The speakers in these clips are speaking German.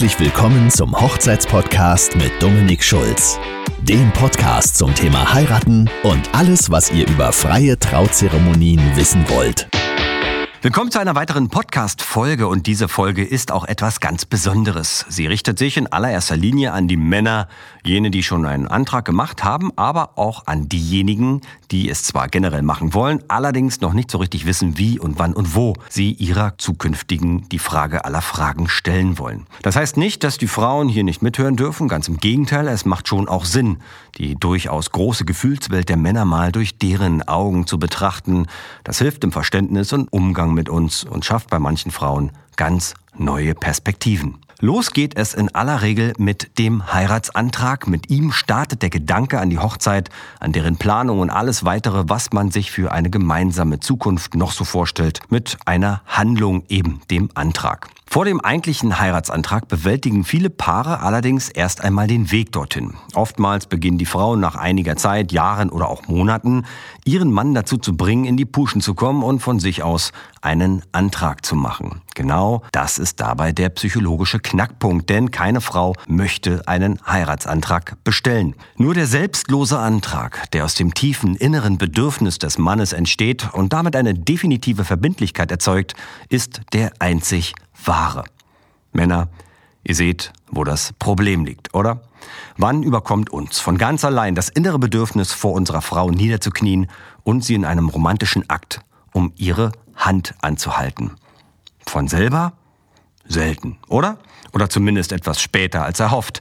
Herzlich willkommen zum Hochzeitspodcast mit Dominik Schulz. Dem Podcast zum Thema Heiraten und alles, was ihr über freie Trauzeremonien wissen wollt. Willkommen zu einer weiteren Podcast-Folge und diese Folge ist auch etwas ganz Besonderes. Sie richtet sich in allererster Linie an die Männer, jene, die schon einen Antrag gemacht haben, aber auch an diejenigen, die es zwar generell machen wollen, allerdings noch nicht so richtig wissen, wie und wann und wo sie ihrer zukünftigen die Frage aller Fragen stellen wollen. Das heißt nicht, dass die Frauen hier nicht mithören dürfen, ganz im Gegenteil, es macht schon auch Sinn, die durchaus große Gefühlswelt der Männer mal durch deren Augen zu betrachten. Das hilft im Verständnis und Umgang Umgang mit uns und schafft bei manchen Frauen ganz neue Perspektiven. Los geht es in aller Regel mit dem Heiratsantrag. Mit ihm startet der Gedanke an die Hochzeit, an deren Planung und alles weitere, was man sich für eine gemeinsame Zukunft noch so vorstellt, mit einer Handlung eben dem Antrag. Vor dem eigentlichen Heiratsantrag bewältigen viele Paare allerdings erst einmal den Weg dorthin. Oftmals beginnen die Frauen nach einiger Zeit, Jahren oder auch Monaten, ihren Mann dazu zu bringen, in die Puschen zu kommen und von sich aus einen Antrag zu machen. Genau das ist dabei der psychologische Knackpunkt, denn keine Frau möchte einen Heiratsantrag bestellen. Nur der selbstlose Antrag, der aus dem tiefen inneren Bedürfnis des Mannes entsteht und damit eine definitive Verbindlichkeit erzeugt, ist der einzig wahre. Männer, ihr seht, wo das Problem liegt, oder? Wann überkommt uns von ganz allein das innere Bedürfnis, vor unserer Frau niederzuknien und sie in einem romantischen Akt um ihre Hand anzuhalten? Von selber? Selten, oder? Oder zumindest etwas später als erhofft.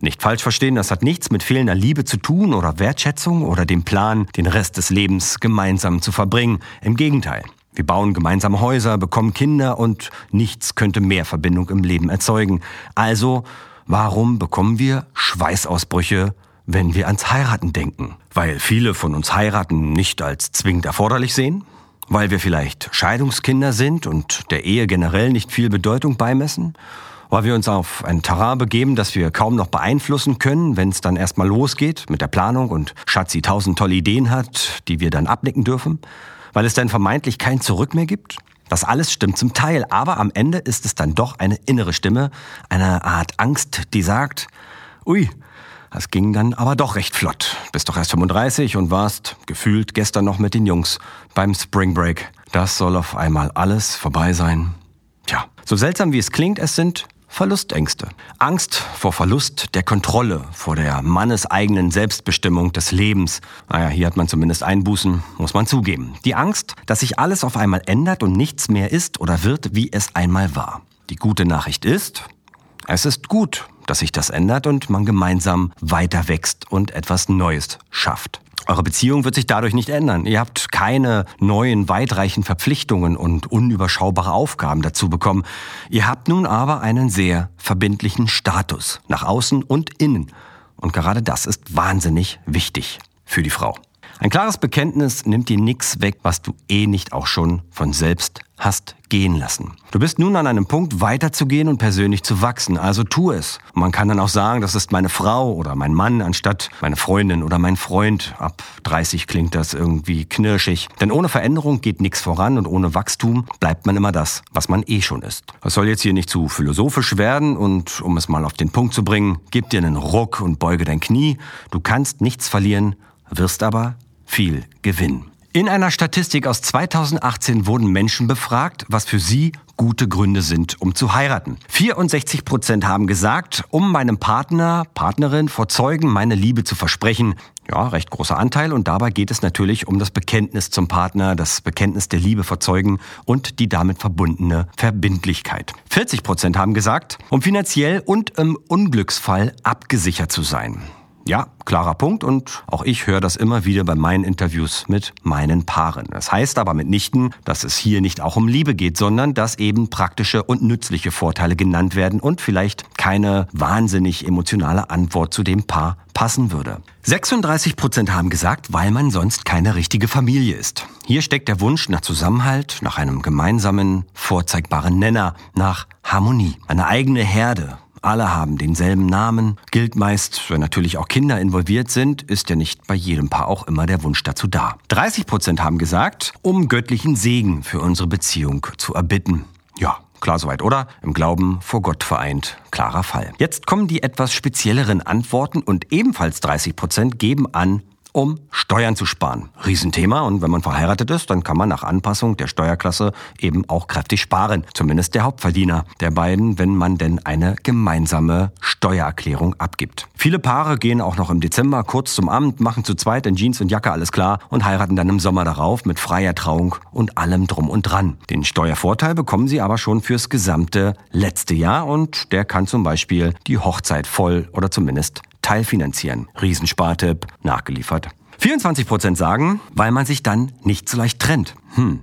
Nicht falsch verstehen, das hat nichts mit fehlender Liebe zu tun oder Wertschätzung oder dem Plan, den Rest des Lebens gemeinsam zu verbringen. Im Gegenteil. Wir bauen gemeinsame Häuser, bekommen Kinder und nichts könnte mehr Verbindung im Leben erzeugen. Also, warum bekommen wir Schweißausbrüche, wenn wir ans Heiraten denken? Weil viele von uns heiraten nicht als zwingend erforderlich sehen? Weil wir vielleicht Scheidungskinder sind und der Ehe generell nicht viel Bedeutung beimessen? Weil wir uns auf ein Terrain begeben, das wir kaum noch beeinflussen können, wenn es dann erstmal losgeht mit der Planung und Schatzi tausend tolle Ideen hat, die wir dann abnicken dürfen? weil es dann vermeintlich kein Zurück mehr gibt? Das alles stimmt zum Teil, aber am Ende ist es dann doch eine innere Stimme, eine Art Angst, die sagt, ui, das ging dann aber doch recht flott. Bist doch erst 35 und warst gefühlt gestern noch mit den Jungs beim Spring Break. Das soll auf einmal alles vorbei sein. Tja, so seltsam wie es klingt, es sind Verlustängste. Angst vor Verlust der Kontrolle, vor der manneseigenen Selbstbestimmung des Lebens. Naja, hier hat man zumindest Einbußen, muss man zugeben. Die Angst, dass sich alles auf einmal ändert und nichts mehr ist oder wird, wie es einmal war. Die gute Nachricht ist, es ist gut, dass sich das ändert und man gemeinsam weiter wächst und etwas Neues schafft. Eure Beziehung wird sich dadurch nicht ändern. Ihr habt keine neuen, weitreichen Verpflichtungen und unüberschaubare Aufgaben dazu bekommen. Ihr habt nun aber einen sehr verbindlichen Status nach außen und innen. Und gerade das ist wahnsinnig wichtig für die Frau. Ein klares Bekenntnis nimmt dir nichts weg, was du eh nicht auch schon von selbst hast gehen lassen. Du bist nun an einem Punkt, weiterzugehen und persönlich zu wachsen, also tu es. man kann dann auch sagen, das ist meine Frau oder mein Mann anstatt meine Freundin oder mein Freund. Ab 30 klingt das irgendwie knirschig. Denn ohne Veränderung geht nichts voran und ohne Wachstum bleibt man immer das, was man eh schon ist. Das soll jetzt hier nicht zu philosophisch werden und um es mal auf den Punkt zu bringen, gib dir einen Ruck und beuge dein Knie. Du kannst nichts verlieren, wirst aber viel Gewinn. In einer Statistik aus 2018 wurden Menschen befragt, was für sie gute Gründe sind, um zu heiraten. 64 Prozent haben gesagt, um meinem Partner, Partnerin vor Zeugen meine Liebe zu versprechen. Ja, recht großer Anteil und dabei geht es natürlich um das Bekenntnis zum Partner, das Bekenntnis der Liebe vor Zeugen und die damit verbundene Verbindlichkeit. 40 Prozent haben gesagt, um finanziell und im Unglücksfall abgesichert zu sein. Ja, klarer Punkt und auch ich höre das immer wieder bei meinen Interviews mit meinen Paaren. Das heißt aber mitnichten, dass es hier nicht auch um Liebe geht, sondern dass eben praktische und nützliche Vorteile genannt werden und vielleicht keine wahnsinnig emotionale Antwort zu dem Paar passen würde. 36 Prozent haben gesagt, weil man sonst keine richtige Familie ist. Hier steckt der Wunsch nach Zusammenhalt, nach einem gemeinsamen, vorzeigbaren Nenner, nach Harmonie, eine eigene Herde, alle haben denselben Namen, gilt meist, wenn natürlich auch Kinder involviert sind, ist ja nicht bei jedem Paar auch immer der Wunsch dazu da. 30 Prozent haben gesagt, um göttlichen Segen für unsere Beziehung zu erbitten. Ja, Klar soweit, oder? Im Glauben vor Gott vereint. Klarer Fall. Jetzt kommen die etwas spezielleren Antworten und ebenfalls 30 Prozent geben an, um Steuern zu sparen. Riesenthema und wenn man verheiratet ist, dann kann man nach Anpassung der Steuerklasse eben auch kräftig sparen. Zumindest der Hauptverdiener der beiden, wenn man denn eine gemeinsame Steuererklärung abgibt. Viele Paare gehen auch noch im Dezember kurz zum Amt, machen zu zweit in Jeans und Jacke alles klar und heiraten dann im Sommer darauf mit freier Trauung und allem drum und dran. Den Steuervorteil bekommen sie aber schon fürs gesamte letzte Jahr und der kann zum Beispiel die Hochzeit voll oder zumindest teilfinanzieren. Riesenspartipp, nachgeliefert. 24 Prozent sagen, weil man sich dann nicht so leicht trennt. Hm.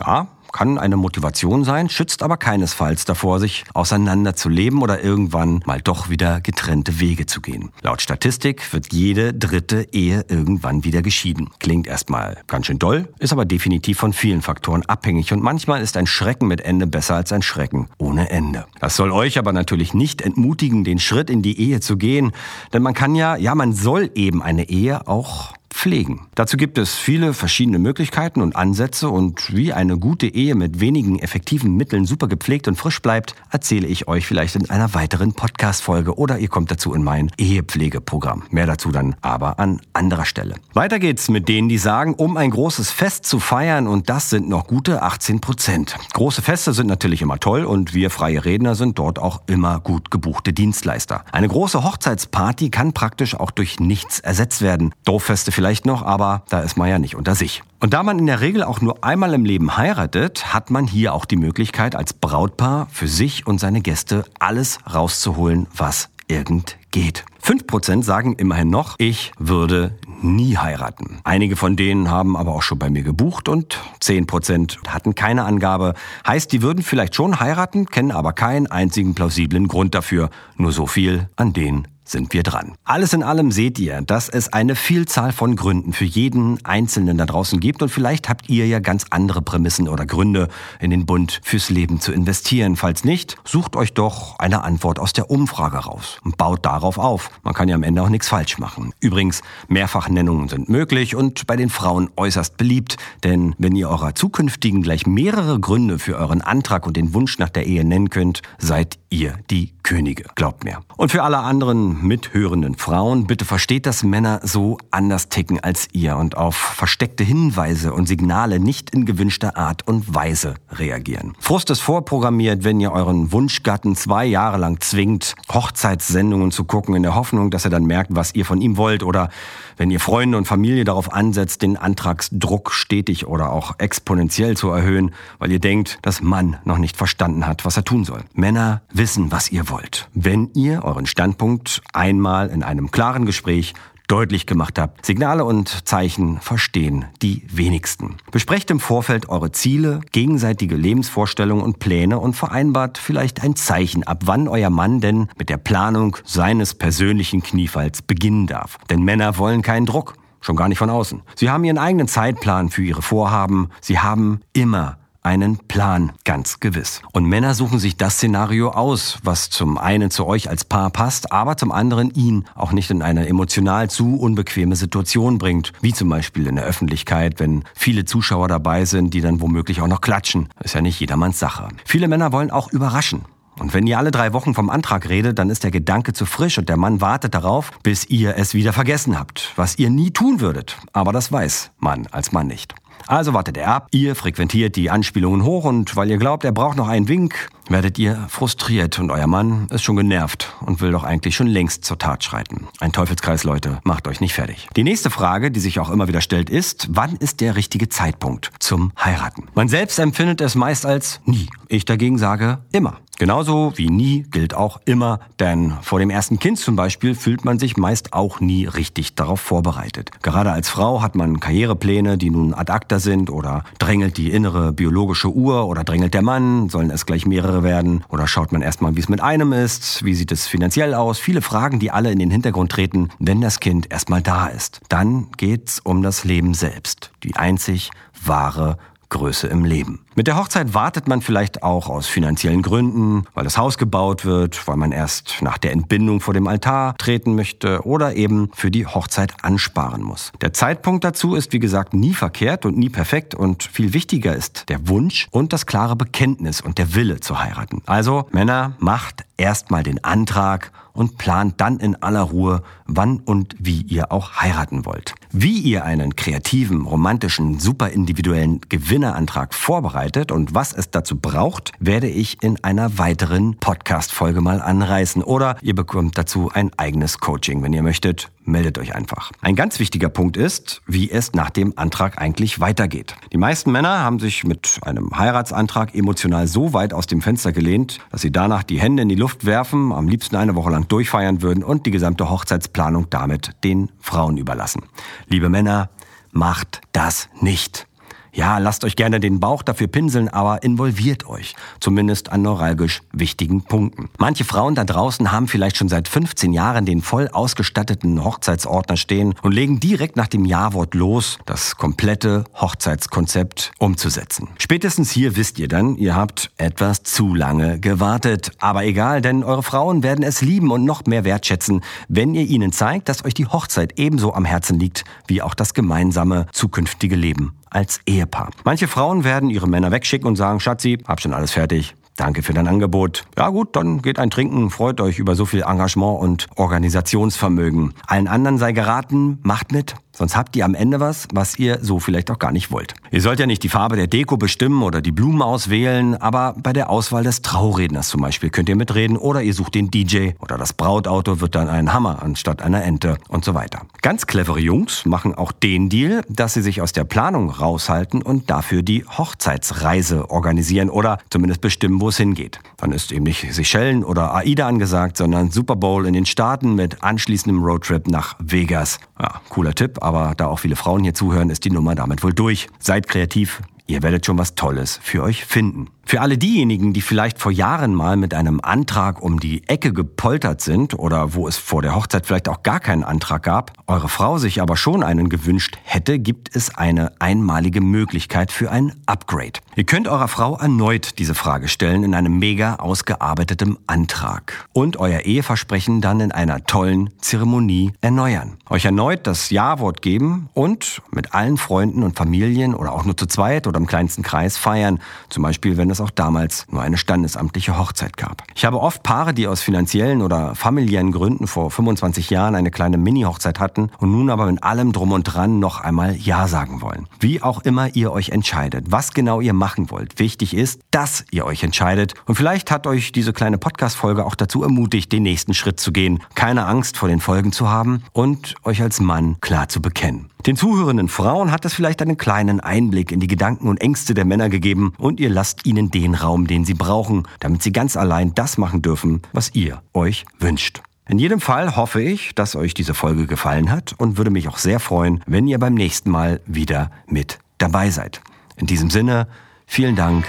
Ja, kann eine Motivation sein, schützt aber keinesfalls davor, sich auseinanderzuleben oder irgendwann mal doch wieder getrennte Wege zu gehen. Laut Statistik wird jede dritte Ehe irgendwann wieder geschieden. Klingt erstmal ganz schön doll, ist aber definitiv von vielen Faktoren abhängig und manchmal ist ein Schrecken mit Ende besser als ein Schrecken ohne Ende. Das soll euch aber natürlich nicht entmutigen, den Schritt in die Ehe zu gehen, denn man kann ja, ja, man soll eben eine Ehe auch pflegen. Dazu gibt es viele verschiedene Möglichkeiten und Ansätze und wie eine gute Ehe mit wenigen effektiven Mitteln super gepflegt und frisch bleibt, erzähle ich euch vielleicht in einer weiteren Podcast-Folge oder ihr kommt dazu in mein Ehepflegeprogramm. Mehr dazu dann aber an anderer Stelle. Weiter geht's mit denen, die sagen, um ein großes Fest zu feiern und das sind noch gute 18 Prozent. Große Feste sind natürlich immer toll und wir freie Redner sind dort auch immer gut gebuchte Dienstleister. Eine große Hochzeitsparty kann praktisch auch durch nichts ersetzt werden. Dorffeste vielleicht vielleicht noch, aber da ist man ja nicht unter sich. Und da man in der Regel auch nur einmal im Leben heiratet, hat man hier auch die Möglichkeit, als Brautpaar für sich und seine Gäste alles rauszuholen, was irgend geht. 5% sagen immerhin noch, ich würde nie heiraten. Einige von denen haben aber auch schon bei mir gebucht und 10% hatten keine Angabe. Heißt, die würden vielleicht schon heiraten, kennen aber keinen einzigen plausiblen Grund dafür. Nur so viel an den sind wir dran. Alles in allem seht ihr, dass es eine Vielzahl von Gründen für jeden Einzelnen da draußen gibt und vielleicht habt ihr ja ganz andere Prämissen oder Gründe, in den Bund fürs Leben zu investieren. Falls nicht, sucht euch doch eine Antwort aus der Umfrage raus und baut darauf auf. Man kann ja am Ende auch nichts falsch machen. Übrigens, Mehrfachnennungen sind möglich und bei den Frauen äußerst beliebt, denn wenn ihr eurer zukünftigen gleich mehrere Gründe für euren Antrag und den Wunsch nach der Ehe nennen könnt, seid ihr die Könige. Glaubt mir. Und für alle anderen mithörenden Frauen, bitte versteht, dass Männer so anders ticken als ihr und auf versteckte Hinweise und Signale nicht in gewünschter Art und Weise reagieren. Frust ist vorprogrammiert, wenn ihr euren Wunschgatten zwei Jahre lang zwingt, Hochzeitssendungen zu gucken, in der Hoffnung, dass er dann merkt, was ihr von ihm wollt oder wenn ihr Freunde und Familie darauf ansetzt, den Antragsdruck stetig oder auch exponentiell zu erhöhen, weil ihr denkt, dass Mann noch nicht verstanden hat, was er tun soll. Männer wissen, was ihr wollt. Wenn ihr euren Standpunkt einmal in einem klaren Gespräch deutlich gemacht habt. Signale und Zeichen verstehen die wenigsten. Besprecht im Vorfeld eure Ziele, gegenseitige Lebensvorstellungen und Pläne und vereinbart vielleicht ein Zeichen, ab wann euer Mann denn mit der Planung seines persönlichen Kniefalls beginnen darf. Denn Männer wollen keinen Druck. Schon gar nicht von außen. Sie haben ihren eigenen Zeitplan für ihre Vorhaben. Sie haben immer einen Plan, ganz gewiss. Und Männer suchen sich das Szenario aus, was zum einen zu euch als Paar passt, aber zum anderen ihn auch nicht in eine emotional zu unbequeme Situation bringt, wie zum Beispiel in der Öffentlichkeit, wenn viele Zuschauer dabei sind, die dann womöglich auch noch klatschen. ist ja nicht jedermanns Sache. Viele Männer wollen auch überraschen. Und wenn ihr alle drei Wochen vom Antrag redet, dann ist der Gedanke zu frisch und der Mann wartet darauf, bis ihr es wieder vergessen habt, was ihr nie tun würdet. Aber das weiß Mann als Mann nicht. Also wartet er ab, ihr frequentiert die Anspielungen hoch und weil ihr glaubt, er braucht noch einen Wink, werdet ihr frustriert und euer Mann ist schon genervt und will doch eigentlich schon längst zur Tat schreiten. Ein Teufelskreis, Leute, macht euch nicht fertig. Die nächste Frage, die sich auch immer wieder stellt, ist, wann ist der richtige Zeitpunkt zum Heiraten? Man selbst empfindet es meist als nie. Ich dagegen sage immer. Genauso wie nie gilt auch immer, denn vor dem ersten Kind zum Beispiel fühlt man sich meist auch nie richtig darauf vorbereitet. Gerade als Frau hat man Karrierepläne, die nun ad acta sind oder drängelt die innere biologische Uhr oder drängelt der Mann, sollen es gleich mehrere werden oder schaut man erstmal, wie es mit einem ist, wie sieht es finanziell aus, viele Fragen, die alle in den Hintergrund treten, wenn das Kind erstmal da ist. Dann geht's um das Leben selbst, die einzig wahre Größe im Leben. Mit der Hochzeit wartet man vielleicht auch aus finanziellen Gründen, weil das Haus gebaut wird, weil man erst nach der Entbindung vor dem Altar treten möchte oder eben für die Hochzeit ansparen muss. Der Zeitpunkt dazu ist, wie gesagt, nie verkehrt und nie perfekt und viel wichtiger ist der Wunsch und das klare Bekenntnis und der Wille zu heiraten. Also Männer, macht erstmal den Antrag und plant dann in aller Ruhe, wann und wie ihr auch heiraten wollt. Wie ihr einen kreativen, romantischen, super individuellen Gewinnerantrag vorbereitet und was es dazu braucht, werde ich in einer weiteren Podcast-Folge mal anreißen oder ihr bekommt dazu ein eigenes Coaching, wenn ihr möchtet meldet euch einfach. Ein ganz wichtiger Punkt ist, wie es nach dem Antrag eigentlich weitergeht. Die meisten Männer haben sich mit einem Heiratsantrag emotional so weit aus dem Fenster gelehnt, dass sie danach die Hände in die Luft werfen, am liebsten eine Woche lang durchfeiern würden und die gesamte Hochzeitsplanung damit den Frauen überlassen. Liebe Männer, macht das nicht. Ja, lasst euch gerne den Bauch dafür pinseln, aber involviert euch. Zumindest an neuralgisch wichtigen Punkten. Manche Frauen da draußen haben vielleicht schon seit 15 Jahren den voll ausgestatteten Hochzeitsordner stehen und legen direkt nach dem Ja-Wort los, das komplette Hochzeitskonzept umzusetzen. Spätestens hier wisst ihr dann, ihr habt etwas zu lange gewartet. Aber egal, denn eure Frauen werden es lieben und noch mehr wertschätzen, wenn ihr ihnen zeigt, dass euch die Hochzeit ebenso am Herzen liegt wie auch das gemeinsame zukünftige Leben als Ehepaar. Manche Frauen werden ihre Männer wegschicken und sagen, Schatzi, hab schon alles fertig. Danke für dein Angebot. Ja gut, dann geht ein Trinken, freut euch über so viel Engagement und Organisationsvermögen. Allen anderen sei geraten, macht mit, Sonst habt ihr am Ende was, was ihr so vielleicht auch gar nicht wollt. Ihr sollt ja nicht die Farbe der Deko bestimmen oder die Blumen auswählen, aber bei der Auswahl des Trauredners zum Beispiel könnt ihr mitreden oder ihr sucht den DJ oder das Brautauto wird dann ein Hammer anstatt einer Ente und so weiter. Ganz clevere Jungs machen auch den Deal, dass sie sich aus der Planung raushalten und dafür die Hochzeitsreise organisieren oder zumindest bestimmen, wo es hingeht. Dann ist eben nicht Seychellen oder AIDA angesagt, sondern Super Bowl in den Staaten mit anschließendem Roadtrip nach Vegas. Ja, cooler Tipp, aber da auch viele Frauen hier zuhören, ist die Nummer damit wohl durch. Seid kreativ, ihr werdet schon was Tolles für euch finden. Für alle diejenigen, die vielleicht vor Jahren mal mit einem Antrag um die Ecke gepoltert sind oder wo es vor der Hochzeit vielleicht auch gar keinen Antrag gab, eure Frau sich aber schon einen gewünscht hätte, gibt es eine einmalige Möglichkeit für ein Upgrade. Ihr könnt eurer Frau erneut diese Frage stellen in einem mega ausgearbeiteten Antrag und euer Eheversprechen dann in einer tollen Zeremonie erneuern. Euch erneut das Ja-Wort geben und mit allen Freunden und Familien oder auch nur zu zweit oder im kleinsten Kreis feiern, zum Beispiel wenn es auch damals nur eine standesamtliche Hochzeit gab. Ich habe oft Paare, die aus finanziellen oder familiären Gründen vor 25 Jahren eine kleine Mini-Hochzeit hatten und nun aber mit allem drum und dran noch einmal Ja sagen wollen. Wie auch immer ihr euch entscheidet, was genau ihr machen wollt. Wichtig ist, dass ihr euch entscheidet. Und vielleicht hat euch diese kleine Podcast-Folge auch dazu ermutigt, den nächsten Schritt zu gehen, keine Angst vor den Folgen zu haben und euch als Mann klar zu bekennen. Den zuhörenden Frauen hat es vielleicht einen kleinen Einblick in die Gedanken und Ängste der Männer gegeben und ihr lasst ihnen den Raum, den sie brauchen, damit sie ganz allein das machen dürfen, was ihr euch wünscht. In jedem Fall hoffe ich, dass euch diese Folge gefallen hat und würde mich auch sehr freuen, wenn ihr beim nächsten Mal wieder mit dabei seid. In diesem Sinne, vielen Dank.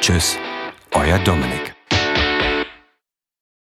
Tschüss, euer Dominik.